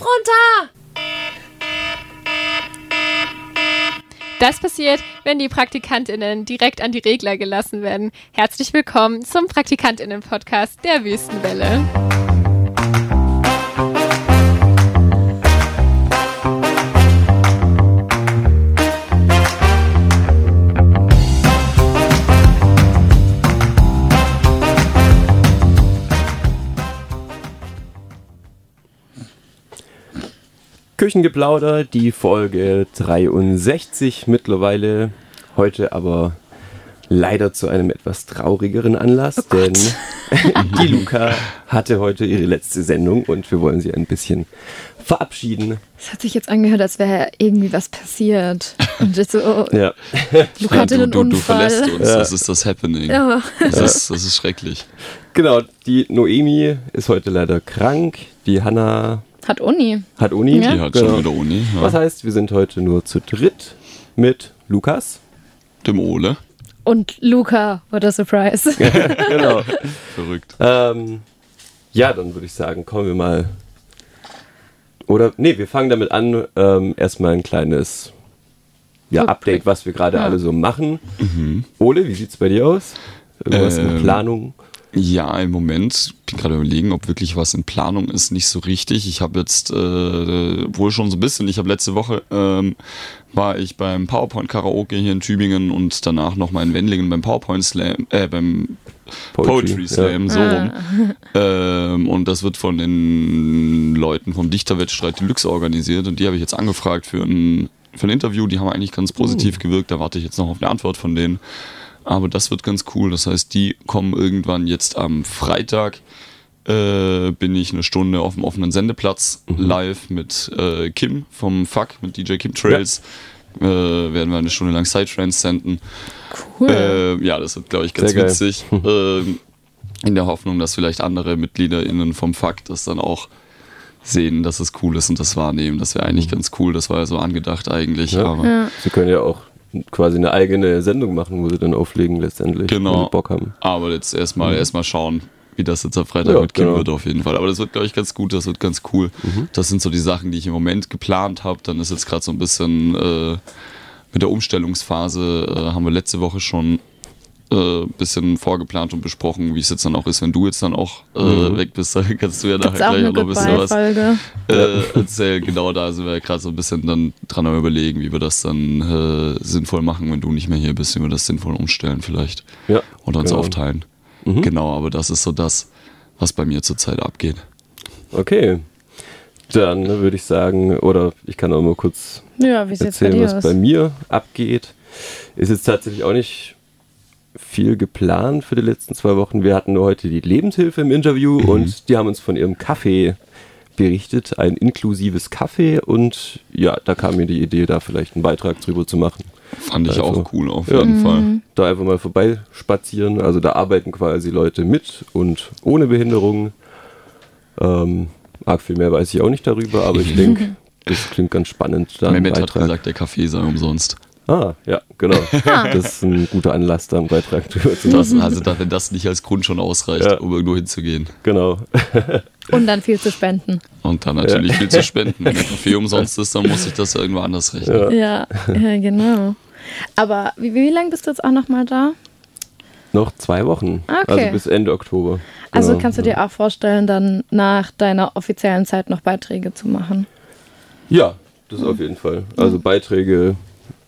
Runter! Das passiert, wenn die PraktikantInnen direkt an die Regler gelassen werden. Herzlich willkommen zum PraktikantInnen-Podcast der Wüstenwelle. Küchengeplauder, die Folge 63 mittlerweile. Heute aber leider zu einem etwas traurigeren Anlass, Oh denn die Luca hatte heute ihre letzte Sendung und wir wollen sie ein bisschen verabschieden. Es hat sich jetzt angehört, als wäre irgendwie was passiert. Und jetzt so, oh, Ja, Luca hatte du, einen du, du Unfall. verlässt uns, das ist das Happening. Ja. Das, ist, das ist schrecklich. genau. Die Noemi ist heute leider krank. Die Hanna Hat Uni. hat Uni. Ja. Die hat Genau. schon wieder Uni. Was Ja. heißt, wir sind heute nur zu dritt mit Lukas. Dem Ole. Und Luca, what a surprise. genau. Verrückt. Ähm, ja, dann würde ich sagen, kommen wir mal. Oder, nee, wir fangen damit an, ähm, erstmal ein kleines ja. Update, was wir gerade Ja. alle so machen. Ole, wie sieht's bei dir aus? Irgendwas in Ähm, Planung? Ja, im Moment bin gerade überlegen, ob wirklich was in Planung ist, nicht so richtig. Ich habe jetzt äh, wohl schon so ein bisschen, ich habe letzte Woche ähm, war ich beim PowerPoint Karaoke hier in Tübingen und danach noch mal in Wendlingen beim PowerPoint Slam, äh, beim Poetry, Slam, so rum. Ähm, und das wird von den Leuten vom Dichterwettstreit Deluxe organisiert und die habe ich jetzt angefragt für ein, für ein Interview. Die haben eigentlich ganz positiv gewirkt, da warte ich jetzt noch auf eine Antwort von denen. Aber das wird ganz cool. Das heißt, die kommen irgendwann jetzt am Freitag. Äh, bin ich eine Stunde auf dem offenen Sendeplatz live mit äh, Kim vom Fuck, mit DJ Kim Trails. Äh, werden wir eine Stunde lang Psytrance senden. Cool. Äh, ja, das wird, glaube ich, ganz Sehr witzig. ähm, in der Hoffnung, dass vielleicht andere MitgliederInnen vom Fuck das dann auch sehen, dass es cool ist und das wahrnehmen. Das wäre eigentlich ganz cool. Das war ja so angedacht eigentlich. Ja. Aber ja. Sie können ja auch quasi eine eigene Sendung machen, wo sie dann auflegen letztendlich, Genau. wenn Bock haben. Aber jetzt erstmal erstmal schauen, wie das jetzt am Freitag Ja, mit Kim genau. wird auf jeden Fall. Aber das wird, glaube ich, ganz gut, das wird ganz cool. Das sind so die Sachen, die ich im Moment geplant habe. Dann ist jetzt gerade so ein bisschen äh, mit der Umstellungsphase, äh, haben wir letzte Woche schon äh, bisschen vorgeplant und besprochen, wie es jetzt dann auch ist, wenn du jetzt dann auch äh, weg bist. Da kannst du ja nachher gleich auch noch ein bisschen was äh, erzählen. Genau da sind wir gerade so ein bisschen dann dran am überlegen, wie wir das dann äh, sinnvoll machen, wenn du nicht mehr hier bist, wie wir das sinnvoll umstellen vielleicht Ja, und uns genau. aufteilen. Genau, aber das ist so das, was bei mir zurzeit abgeht. Okay. Dann würde ich sagen, oder ich kann auch mal kurz Ja, bei erzählen, dir was aus? bei mir abgeht. Ist jetzt tatsächlich auch nicht viel geplant für die letzten zwei Wochen. Wir hatten nur heute die Lebenshilfe im Interview und die haben uns von ihrem Kaffee berichtet, ein inklusives Kaffee und ja, da kam mir die Idee, da vielleicht einen Beitrag drüber zu machen. Fand ich Also, auch cool, auf ja. jeden Fall. Da einfach mal vorbeispazieren. Also da arbeiten quasi Leute mit und ohne Behinderung. Ähm, arg viel mehr weiß ich auch nicht darüber, aber ich denke, das klingt ganz spannend. Da Mehmet hat gesagt, der Kaffee sei umsonst. Ah, ja, genau. Das ist ein guter Anlass, da einen Beitrag drüber zu Das, machen. also, da, wenn das nicht als Grund schon ausreicht, Ja. um irgendwo hinzugehen. Genau. Und dann viel zu spenden. Und dann natürlich viel zu spenden. Wenn Kaffee umsonst ist, dann muss ich das ja irgendwo anders rechnen. Ja, ja genau. Aber wie, wie lange bist du jetzt auch nochmal da? Noch zwei Wochen. Okay. Also bis Ende Oktober. Also Genau. kannst du dir auch vorstellen, dann nach deiner offiziellen Zeit noch Beiträge zu machen? Ja, das auf jeden Fall. Also Beiträge,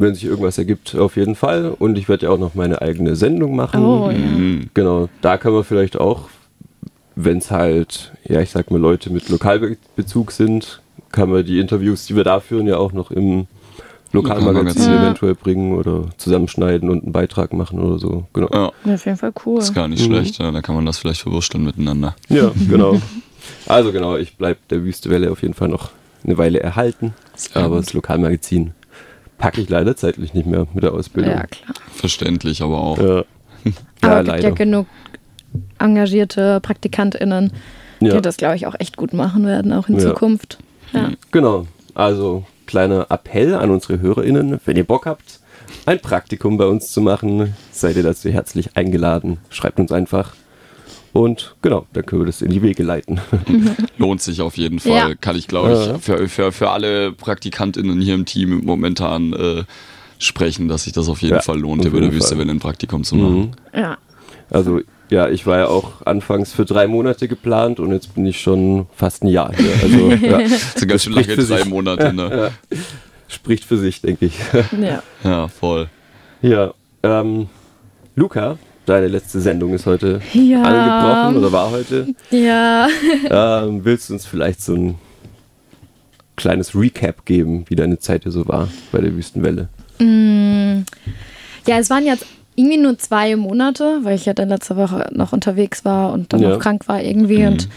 wenn sich irgendwas ergibt, auf jeden Fall. Und ich werde ja auch noch meine eigene Sendung machen. Oh, ja. Mhm. Genau, da kann man vielleicht auch, wenn es halt, ja, ich sag mal, Leute mit Lokalbezug sind, kann man die Interviews, die wir da führen, ja auch noch im Lokalmagazin Lokalmagazin. eventuell bringen oder zusammenschneiden und einen Beitrag machen oder so. Genau. Ja, Ja, auf jeden Fall cool. ist gar nicht schlecht. Ja, da kann man das vielleicht verwursteln miteinander. Ja, genau. Also genau, ich bleibe der Wüstewelle auf jeden Fall noch eine Weile erhalten. Aber das Lokalmagazin packe ich leider zeitlich nicht mehr mit der Ausbildung. Ja, klar. Verständlich, aber auch. Ja, Aber ja es gibt ja genug engagierte PraktikantInnen, Ja. die das, glaube ich, auch echt gut machen werden, auch in Ja. Zukunft. Ja. Genau. Also kleiner Appell an unsere HörerInnen, wenn ihr Bock habt, ein Praktikum bei uns zu machen, seid ihr dazu herzlich eingeladen. Schreibt uns einfach. Und genau, dann können wir das in die Wege leiten. Lohnt sich auf jeden Fall. Ja. Kann ich, glaube ich, Ja. für, für, für alle PraktikantInnen hier im Team momentan äh, sprechen, dass sich das auf jeden Ja, Fall lohnt, über der Wüste Fall. ein Praktikum zu machen. Ja. Also ja, ich war ja auch anfangs für drei Monate geplant und jetzt bin ich schon fast ein Jahr hier. Also ja, Das sind ganz schön lange drei sich. Monate. Ne? spricht für sich, denke ich. ja. Ja, voll. Ja, ähm, Luca, deine letzte Sendung ist heute Ja. angebrochen oder war heute. Ja. Ähm, willst du uns vielleicht so ein kleines Recap geben, wie deine Zeit hier so war bei der Wüstenwelle? Ja, es waren jetzt irgendwie nur zwei Monate, weil ich ja dann letzte Woche noch unterwegs war und dann Ja. noch krank war irgendwie. Und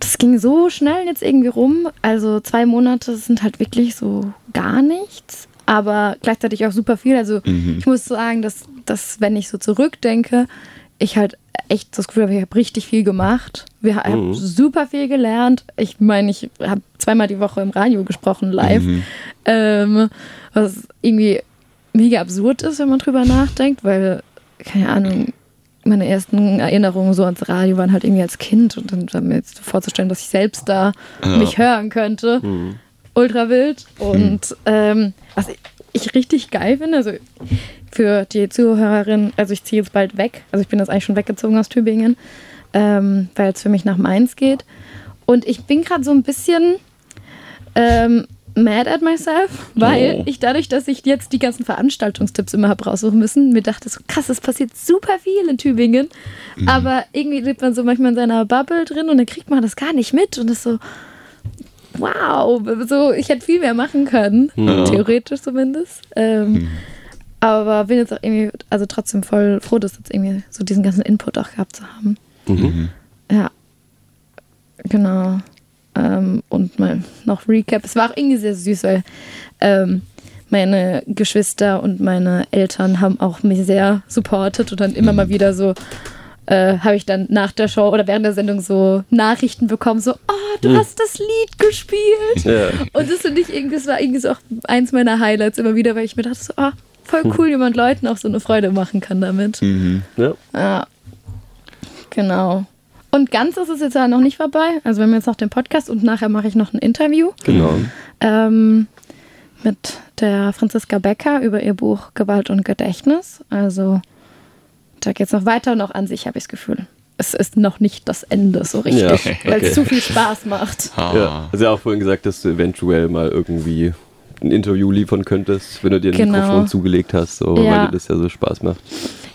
das ging so schnell jetzt irgendwie rum. Also zwei Monate sind halt wirklich so gar nichts, aber gleichzeitig auch super viel. Also ich muss sagen, dass, dass wenn ich so zurückdenke, ich halt echt das Gefühl habe, ich habe richtig viel gemacht. Wir haben super viel gelernt. Ich meine, ich habe zweimal die Woche im Radio gesprochen, live. Ähm, was irgendwie mega absurd ist, wenn man drüber nachdenkt, weil, keine Ahnung, meine ersten Erinnerungen so ans Radio waren halt irgendwie als Kind und dann war mir jetzt vorzustellen, dass ich selbst da Ja. mich hören könnte. Ultra wild. Und ähm, was ich, ich richtig geil finde, also für die Zuhörerin, also ich ziehe jetzt bald weg, also ich bin jetzt eigentlich schon weggezogen aus Tübingen, ähm, weil es für mich nach Mainz geht. Und ich bin gerade so ein bisschen ähm, mad at myself, weil Oh. ich dadurch, dass ich jetzt die ganzen Veranstaltungstipps immer habe raussuchen müssen, mir dachte so, krass, es passiert super viel in Tübingen, aber irgendwie lebt man so manchmal in seiner Bubble drin und dann kriegt man das gar nicht mit und ist so, wow, so, ich hätte viel mehr machen können, Ja. theoretisch zumindest. Ähm, Aber bin jetzt auch irgendwie, also trotzdem voll froh, dass jetzt irgendwie so diesen ganzen Input auch gehabt zu haben. Mhm. Ja, genau. Ähm, und mal noch Recap. Es war auch irgendwie sehr süß, weil ähm, meine Geschwister und meine Eltern haben auch mich sehr supportet und dann immer mal wieder so äh, habe ich dann nach der Show oder während der Sendung so Nachrichten bekommen, so, oh, du hast das Lied gespielt. Ja. Und das finde ich irgendwie, das war irgendwie so auch eins meiner Highlights immer wieder, weil ich mir dachte so, ah, voll cool, wie man Leuten auch so eine Freude machen kann damit. Mhm. Ja. Ja, genau. Und ganz ist es jetzt ja noch nicht vorbei. Also wir haben jetzt noch den Podcast und nachher mache ich noch ein Interview Genau. ähm, mit der Franziska Becker über ihr Buch Gewalt und Gedächtnis. Also da geht es noch weiter und auch an sich habe ich das Gefühl. Es ist noch nicht das Ende so richtig, Ja, weil okay. es zu viel Spaß macht. Ah. Ja. Also ja auch vorhin gesagt, dass du eventuell mal irgendwie ein Interview liefern könntest, wenn du dir ein Genau. Mikrofon zugelegt hast, so, Ja. weil dir das ja so Spaß macht.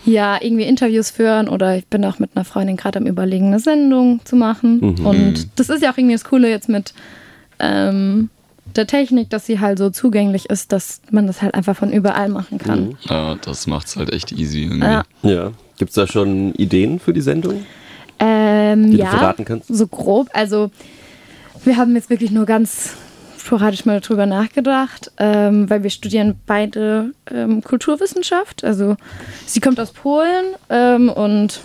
Ja, irgendwie Interviews führen oder ich bin auch mit einer Freundin gerade am Überlegen, eine Sendung zu machen. Mhm. Und das ist ja auch irgendwie das Coole jetzt mit ähm, der Technik, dass sie halt so zugänglich ist, dass man das halt einfach von überall machen kann. Ja, das macht's halt echt easy irgendwie. Ja. Ja. Gibt es da schon Ideen für die Sendung? Ähm, Die du ja, verraten kannst? so grob. Also wir haben jetzt wirklich nur ganz sporadisch mal drüber nachgedacht, ähm, weil wir studieren beide ähm, Kulturwissenschaft. Also sie kommt aus Polen ähm, und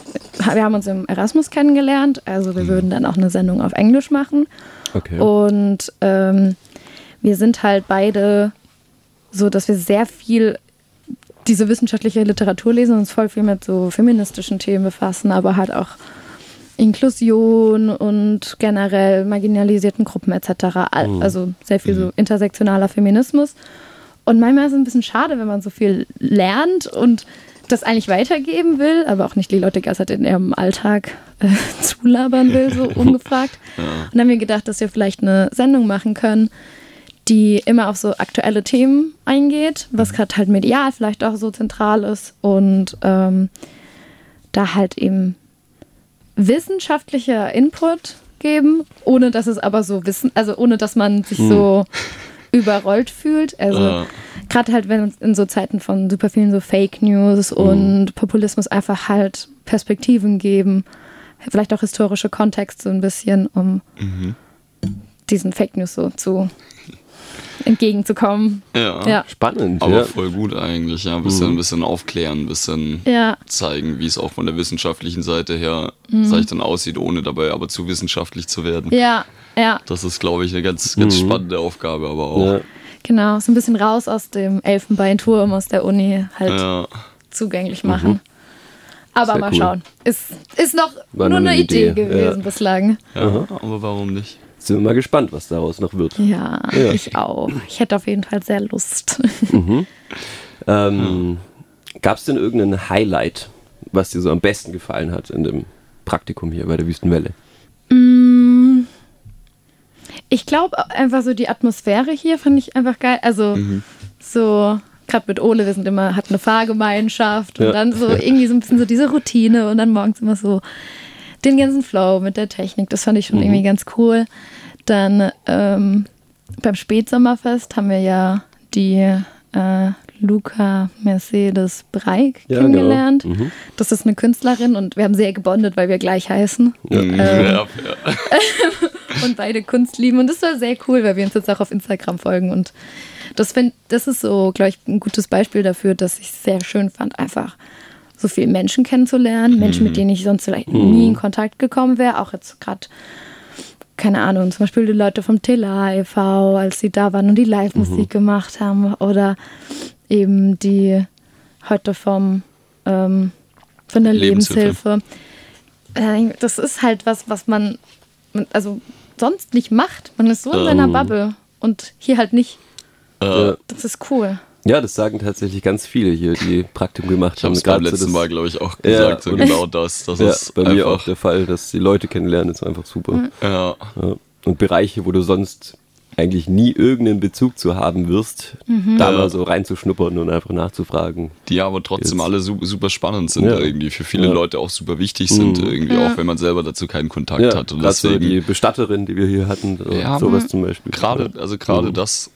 wir haben uns im Erasmus kennengelernt. Also wir würden dann auch eine Sendung auf Englisch machen. Okay. Und ähm, wir sind halt beide so, dass wir sehr viel diese wissenschaftliche Literatur lesen und uns voll viel mit so feministischen Themen befassen, aber halt auch Inklusion und generell marginalisierten Gruppen etc. Al- Also sehr viel so intersektionaler Feminismus. Und manchmal ist es ein bisschen schade, wenn man so viel lernt und das eigentlich weitergeben will, aber auch nicht die Leute ganz halt in ihrem Alltag äh, zulabern will, so ungefragt. Und dann haben wir gedacht, dass wir vielleicht eine Sendung machen können, die immer auf so aktuelle Themen eingeht, was gerade halt medial vielleicht auch so zentral ist und ähm, da halt eben wissenschaftlicher Input geben, ohne dass es aber so wissen, also ohne dass man sich so überrollt fühlt. Also Ja. gerade halt, wenn uns in so Zeiten von super vielen so Fake News und Populismus einfach halt Perspektiven geben, vielleicht auch historische Kontext so ein bisschen, um diesen Fake News so zu entgegenzukommen. Ja. Ja. Spannend, Aber ja. voll gut eigentlich, ja. Ein bisschen, ein bisschen aufklären, ein bisschen Ja, zeigen, wie es auch von der wissenschaftlichen Seite her, Mhm. sag ich dann, aussieht, ohne dabei aber zu wissenschaftlich zu werden. ja, ja, Das ist, glaube ich, eine ganz, ganz spannende Aufgabe, aber auch. Ja. genau. So ein bisschen raus aus dem Elfenbeinturm aus der Uni halt Ja. zugänglich machen. Aber Sehr mal cool. schauen. Ist, ist noch War nur nur eine eine Idee, Idee, gewesen ja. bislang. Ja, aber warum nicht? Sind wir mal gespannt, was daraus noch wird. Ja, Ja. ich auch. Ich hätte auf jeden Fall sehr Lust. Ähm, Gab es denn irgendein Highlight, was dir so am besten gefallen hat in dem Praktikum hier bei der Wüstenwelle? Ich glaube einfach so die Atmosphäre hier fand ich einfach geil. Also so gerade mit Ole, wir sind immer, hatten eine Fahrgemeinschaft und Ja. dann so irgendwie so ein bisschen so diese Routine und dann morgens immer so den ganzen Flow mit der Technik. Das fand ich schon irgendwie ganz cool. Dann ähm, beim Spätsommerfest haben wir ja die äh, Luca Mercedes Breik Ja, kennengelernt. genau. Mhm. Das ist eine Künstlerin und wir haben sehr gebondet, weil wir gleich heißen Mhm, Ähm, ja, ja. und beide Kunst lieben. Und das war sehr cool, weil wir uns jetzt auch auf Instagram folgen. Und das, find, das ist so, glaube ich, ein gutes Beispiel dafür, dass ich es sehr schön fand, einfach so viele Menschen kennenzulernen. Menschen, mit denen ich sonst vielleicht nie in Kontakt gekommen wäre. Auch jetzt gerade, keine Ahnung, zum Beispiel die Leute vom Tela e.V., als sie da waren und die Live-Musik gemacht haben. Oder eben die heute vom, ähm, von der Lebenshilfe. Lebenshilfe. Äh, Das ist halt was, was man, also sonst nicht macht. Man ist so in seiner Ähm. Bubble und hier halt nicht. Äh, Das ist cool. Ja, das sagen tatsächlich ganz viele hier, die Praktikum gemacht ich habe haben. es beim Gerade so letzten das- Mal, glaube ich, auch Ja, gesagt. so und- genau das. Das Ja, ist bei mir auch einfach. der Fall, dass die Leute kennenlernen, ist einfach super. Ja, Ja. Und Bereiche, wo du sonst eigentlich nie irgendeinen Bezug zu haben wirst, Mhm. da Ja. mal so reinzuschnuppern und einfach nachzufragen. die aber trotzdem Jetzt. alle su super spannend sind Ja. irgendwie. Für viele Ja. Leute auch super wichtig sind Mhm. irgendwie, Ja. auch wenn man selber dazu keinen Kontakt Ja, hat. Und gerade so deswegen die Bestatterin, die wir hier hatten, so- Ja, sowas zum Beispiel. gerade, also gerade Mhm. das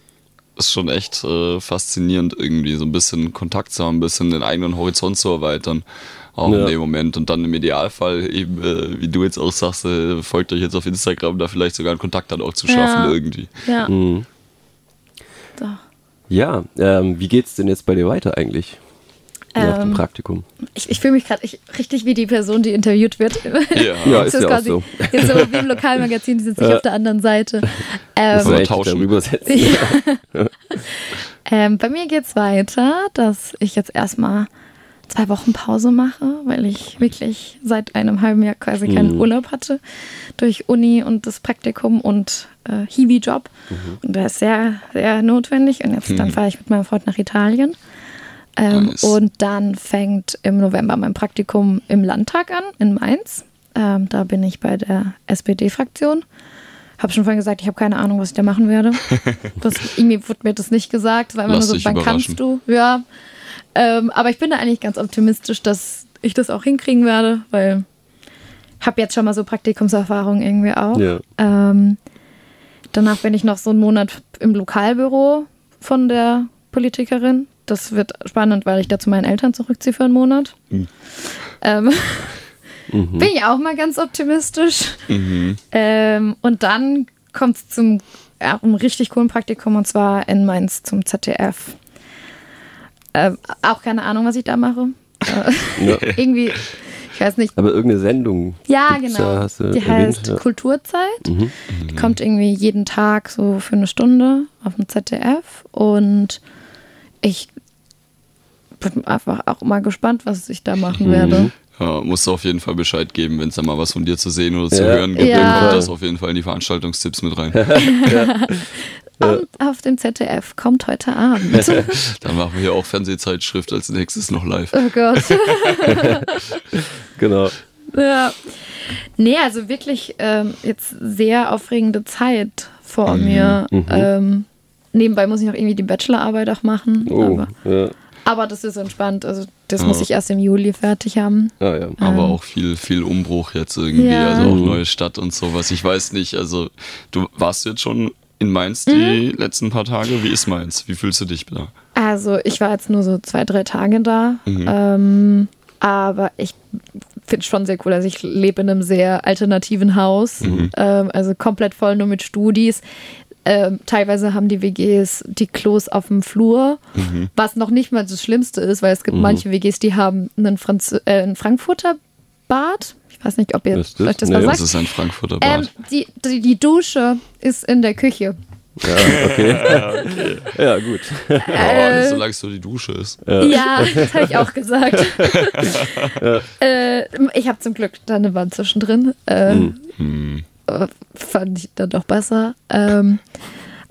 ist schon echt äh, faszinierend irgendwie, so ein bisschen Kontakt zu haben, ein bisschen den eigenen Horizont zu erweitern. Auch Ja. in dem Moment. Und dann im Idealfall eben, äh, wie du jetzt auch sagst, äh, folgt euch jetzt auf Instagram, da vielleicht sogar einen Kontakt dann auch zu schaffen Ja. irgendwie. Ja. Mhm. Ja, ähm, wie geht's denn jetzt bei dir weiter eigentlich? Nach dem Ähm, Praktikum. ich ich fühle mich gerade richtig wie die Person, die interviewt wird. Ja. Ja, ist ja auch so. jetzt so wie im Lokalmagazin, die sitze ich Ja. auf der anderen Seite. Muss Ähm, echt tauschen. darüber setzen. ähm, bei mir geht's weiter, dass ich jetzt erstmal zwei Wochen Pause mache, weil ich wirklich seit einem halben Jahr quasi keinen Mhm. Urlaub hatte durch Uni und das Praktikum und äh, Hiwi-Job. Und der ist sehr, sehr notwendig. Und jetzt dann fahre ich mit meinem Freund nach Italien. Ähm, Nice. Und dann fängt im November mein Praktikum im Landtag an, in Mainz. Ähm, da bin ich bei der SPD-Fraktion. Habe schon vorhin gesagt, ich habe keine Ahnung, was ich da machen werde. Das, irgendwie wurde mir das nicht gesagt. Es war immer Lass nur so, wann kannst du? Ja. Ähm, aber ich bin da eigentlich ganz optimistisch, dass ich das auch hinkriegen werde, weil ich habe jetzt schon mal so Praktikumserfahrung irgendwie auch. Ja. Ähm, danach bin ich noch so einen Monat im Lokalbüro von der Politikerin. Das wird spannend, weil ich da zu meinen Eltern zurückziehe für einen Monat. Ähm, Bin ich auch mal ganz optimistisch. Mhm. Ähm, und dann kommt es zum ja, einem richtig coolen Praktikum und zwar in Mainz zum ZDF. Ähm, auch keine Ahnung, was ich da mache. Ja. irgendwie, ich weiß nicht. Aber irgendeine Sendung. Ja, genau. du Die erwähnt, heißt ja. Kulturzeit. Mhm. Die kommt irgendwie jeden Tag so für eine Stunde auf dem ZDF. Und ich bin einfach auch mal gespannt, was ich da machen Mhm. werde. Ja, musst du auf jeden Fall Bescheid geben, wenn es da mal was von dir zu sehen oder zu Ja. hören gibt. Ja. Dann kommt das auf jeden Fall in die Veranstaltungstipps mit rein. Und auf dem ZDF kommt heute Abend. Dann machen wir hier auch Fernsehzeitschrift als nächstes noch live. oh Gott. Genau. Ja. Nee, also wirklich ähm, jetzt sehr aufregende Zeit vor mir. mhm. Ähm, nebenbei muss ich noch irgendwie die Bachelorarbeit auch machen. Oh, Aber, ja. aber das ist entspannt. Also das Ja. muss ich erst im Juli fertig haben. Ah, ja. Aber auch viel, viel Umbruch jetzt irgendwie, Ja. also auch Mhm. neue Stadt und sowas. Ich weiß nicht, also du warst jetzt schon in Mainz die letzten paar Tage. Wie ist Mainz? Wie fühlst du dich da? Also ich war jetzt nur so zwei, drei Tage da. Mhm. Ähm, aber ich finde es schon sehr cool. Also ich lebe in einem sehr alternativen Haus. Mhm. Ähm, also komplett voll nur mit Studis. Ähm, teilweise haben die WGs die Klos auf dem Flur, Mhm. was noch nicht mal das Schlimmste ist, weil es gibt manche WGs, die haben einen, Franz äh, einen Frankfurter Bad. Ich weiß nicht, ob ihr das? euch das Nee, mal was Das sagt. ist ein Frankfurter Ähm, Bad. die, die, die Dusche ist in der Küche. Ja, okay. ja, gut. Aber solange es so die Dusche ist. Ja, das habe ich auch gesagt. äh, ich habe zum Glück da eine Wand zwischendrin. Äh, Hm. Äh, Fand ich dann doch besser. Ähm,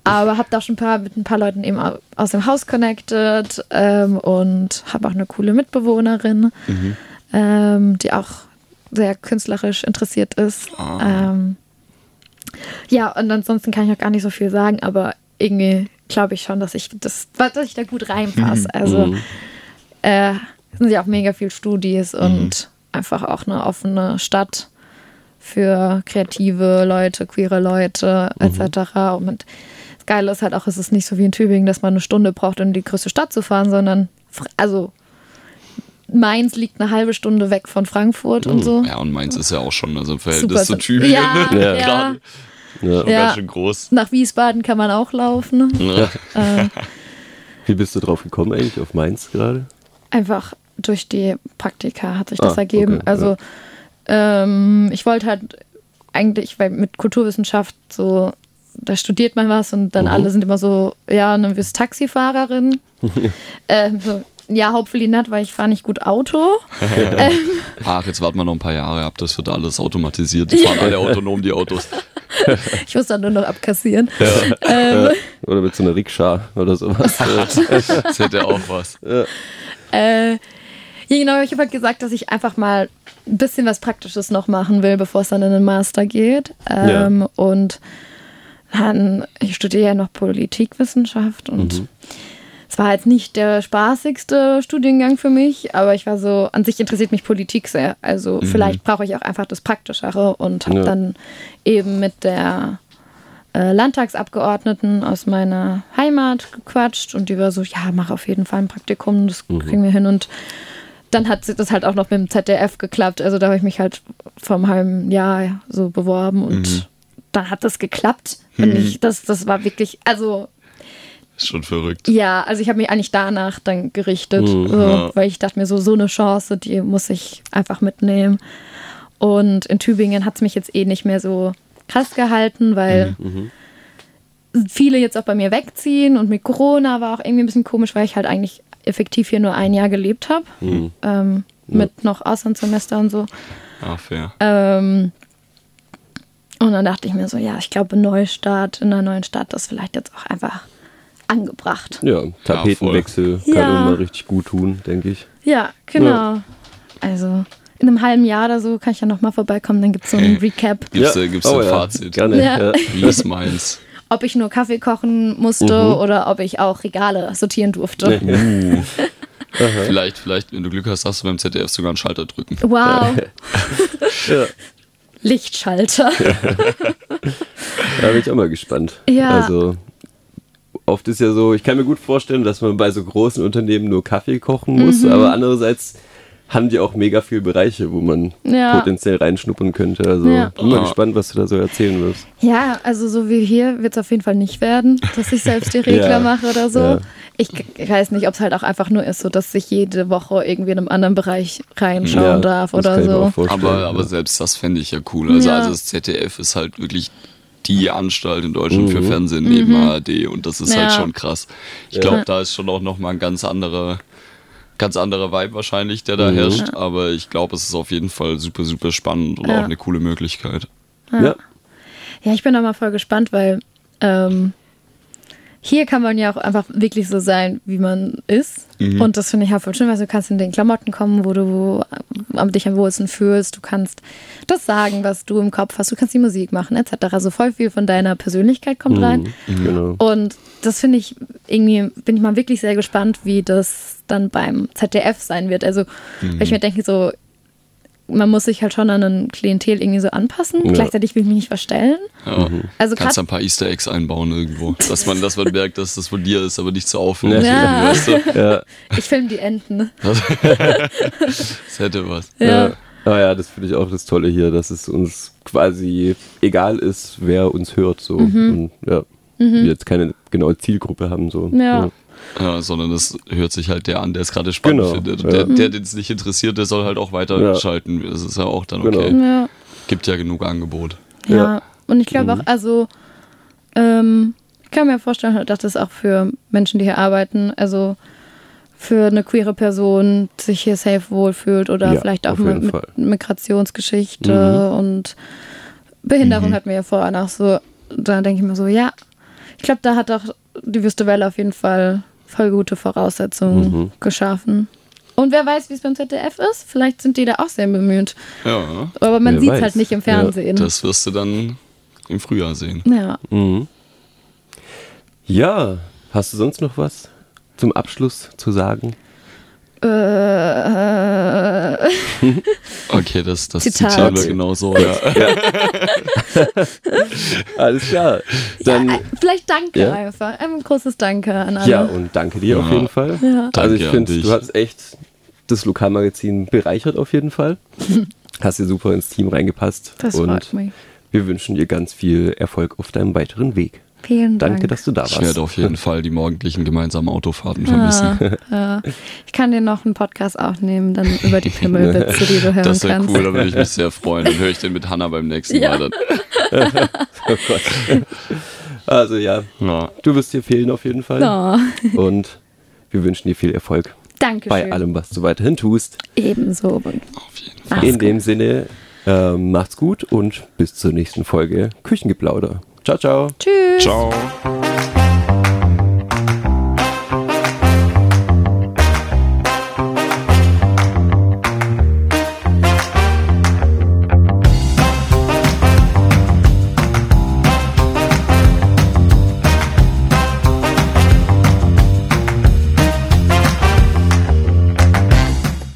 aber habe da schon ein paar, mit ein paar Leuten eben au- aus dem Haus connected ähm, und habe auch eine coole Mitbewohnerin, ähm, die auch sehr künstlerisch interessiert ist. Ah. Ähm, ja, und ansonsten kann ich auch gar nicht so viel sagen, aber irgendwie glaube ich schon, dass ich das, dass ich da gut reinpasse. Also äh, es sind ja auch mega viel Studis und einfach auch eine offene Stadt für kreative Leute, queere Leute etc. Und das Geile ist halt auch, es ist nicht so wie in Tübingen, dass man eine Stunde braucht, um in die größte Stadt zu fahren, sondern also Mainz liegt eine halbe Stunde weg von Frankfurt und so. Ja, und Mainz ist ja auch schon, also im Verhältnis zu Super. Tübingen, Ja, ne? ja. gerade Ja. Ja. ganz schön groß. Nach Wiesbaden kann man auch laufen. Ne? Äh, Wie bist du drauf gekommen eigentlich, auf Mainz gerade? einfach durch die Praktika hat sich das Ah, ergeben. okay, also ähm, ich wollte halt eigentlich, weil mit Kulturwissenschaft so, da studiert man was und dann Mhm. alle sind immer so, ja, dann wirst Taxifahrerin. ähm, so, ja, hopefully nicht, weil ich fahre nicht gut Auto. Ach, jetzt warten wir noch ein paar Jahre ab, das wird alles automatisiert. Die fahren alle autonom, die Autos. Ich muss dann nur noch abkassieren. Ja. Oder mit so einer Rikscha oder sowas. Das hätte auch was. Äh, ja, genau, ich habe halt gesagt, dass ich einfach mal ein bisschen was Praktisches noch machen will, bevor es dann in den Master geht. Ähm, Und dann, ich studiere ja noch Politikwissenschaft und es war jetzt nicht der spaßigste Studiengang für mich, aber ich war so, an sich interessiert mich Politik sehr. Also vielleicht brauche ich auch einfach das Praktischere und habe Ja. dann eben mit der äh, Landtagsabgeordneten aus meiner Heimat gequatscht und die war so, ja, mach auf jeden Fall ein Praktikum, das kriegen wir hin und dann hat das halt auch noch mit dem ZDF geklappt. Also da habe ich mich halt vor einem halben Jahr so beworben und dann hat das geklappt. Und ich, das, das war wirklich, also Ist schon verrückt. ja, also ich habe mich eigentlich danach dann gerichtet, so, Ja. weil ich dachte mir so, so eine Chance, die muss ich einfach mitnehmen. Und in Tübingen hat es mich jetzt eh nicht mehr so krass gehalten, weil viele jetzt auch bei mir wegziehen und mit Corona war auch irgendwie ein bisschen komisch, weil ich halt eigentlich effektiv hier nur ein Jahr gelebt habe, ähm, mit noch Auslandssemester und so. Ah, fair. Ähm, und dann dachte ich mir so, ja, ich glaube, Neustart in einer neuen Stadt ist vielleicht jetzt auch einfach angebracht. Ja, Tapetenwechsel kann Ja. immer richtig gut tun, denke ich. Ja, genau. Also in einem halben Jahr oder so kann ich ja nochmal vorbeikommen, dann gibt es so einen Recap, Gibt's, ja. da, gibt's oh, ein ja. Fazit? Gerne. Ja. Ja. Wie ist meins? Ob ich nur Kaffee kochen musste oder ob ich auch Regale sortieren durfte. Vielleicht, vielleicht, wenn du Glück hast, hast du beim ZDF sogar einen Schalter drücken. Wow. Ja. Lichtschalter. Da bin ich auch mal gespannt. Ja. Also oft ist ja so, ich kann mir gut vorstellen, dass man bei so großen Unternehmen nur Kaffee kochen muss, Mhm. aber andererseits haben die auch mega viele Bereiche, wo man Ja. potenziell reinschnuppern könnte. Also Ja. bin mal gespannt, was du da so erzählen wirst. Ja, also so wie hier wird es auf jeden Fall nicht werden, dass ich selbst die Regler Ja. mache oder so. Ja. Ich, ich weiß nicht, ob es halt auch einfach nur ist, so dass ich jede Woche irgendwie in einem anderen Bereich reinschauen Ja, darf das oder kann ich mir so. auch vorstellen. Aber, aber selbst das fände ich ja cool. Also, Ja. also das ZDF ist halt wirklich die Anstalt in Deutschland Mhm. für Fernsehen neben ARD und das ist Mhm. Ja. halt schon krass. Ich Ja. glaube, da ist schon auch nochmal ein ganz anderer, ganz anderer Vibe wahrscheinlich, der da Mhm. herrscht, aber ich glaube, es ist auf jeden Fall super, super spannend und Ja. auch eine coole Möglichkeit. ja. Ja, ich bin da mal voll gespannt, weil ähm, hier kann man ja auch einfach wirklich so sein, wie man ist. Mhm. Und das finde ich halt voll schön, weil du kannst in den Klamotten kommen, wo du am dich am wohlsten fühlst. Du kannst das sagen, was du im Kopf hast. Du kannst die Musik machen, etc. Also voll viel von deiner Persönlichkeit kommt rein. Genau. Und das finde ich irgendwie, bin ich mal wirklich sehr gespannt, wie das dann beim ZDF sein wird. Also, weil ich mir denke, so, man muss sich halt schon an ein Klientel irgendwie so anpassen. Ja. Gleichzeitig will ich mich nicht verstellen. Ja. Also Kannst ein paar Easter Eggs einbauen irgendwo, dass man, dass man merkt, dass das von dir ist, aber nicht so auffällig. Ja. Weißt du? Ja, Ich filme die Enten. Das hätte was. Ja. ja. Ah ja, das finde ich auch das Tolle hier, dass es uns quasi egal ist, wer uns hört. So. Und ja, wir jetzt keine genaue Zielgruppe haben. So. Mhm. Ja. Ja, sondern das hört sich halt der an, der es gerade spannend Genau, findet. ja. Der, der den es nicht interessiert, der soll halt auch weiterschalten. Das ist ja auch dann okay. Genau. Ja. Gibt ja genug Angebot. Ja. Ja. Und ich glaube auch, also, ähm, Ich kann mir vorstellen, dass das auch für Menschen, die hier arbeiten, also für eine queere Person sich hier safe wohlfühlt oder Ja, vielleicht auch mit, Fall. Migrationsgeschichte und Behinderung Mhm. hatten wir ja vorher noch so. Da denke ich mir so, ja, ich glaube, da hat auch die Wüste Welle auf jeden Fall voll gute Voraussetzungen Mhm. geschaffen. Und wer weiß, wie es beim ZDF ist. Vielleicht sind die da auch sehr bemüht. Ja, Aber man sieht es halt nicht im Ja, Fernsehen. das wirst du dann im Frühjahr sehen. ja. Mhm. Ja, hast du sonst noch was zum Abschluss zu sagen? Äh, Okay, das, das Zitat. zitieren wir genau so. Ja. Alles klar. Dann, äh, vielleicht danke Ja. einfach. Ein großes Danke an alle. ja, und danke dir auf Ja. jeden Fall. Ja. Also ich finde, du hast echt das Lokalmagazin bereichert auf jeden Fall. Hast dir super ins Team reingepasst. Das und freut mich. wir wünschen dir ganz viel Erfolg auf deinem weiteren Weg. Vielen Dank. Danke, dass du da warst. Ich werde auf jeden Fall die morgendlichen gemeinsamen Autofahrten vermissen. Ja. Ich kann dir noch einen Podcast aufnehmen, dann über die Pimmelwitze, die du hören Das wäre kannst. cool, da würde ich mich sehr freuen. Dann höre ich den mit Hanna beim nächsten Ja. Mal. Dann. Oh Gott. Also ja, Ja. du wirst dir fehlen auf jeden Fall. Oh, Und wir wünschen dir viel Erfolg danke bei allem, was du weiterhin tust. Ebenso. Auf jeden Fall. In dem Sinne, ähm, macht's gut und bis zur nächsten Folge Küchengeplauder. Ciao, ciao. Tschüss. Ciao.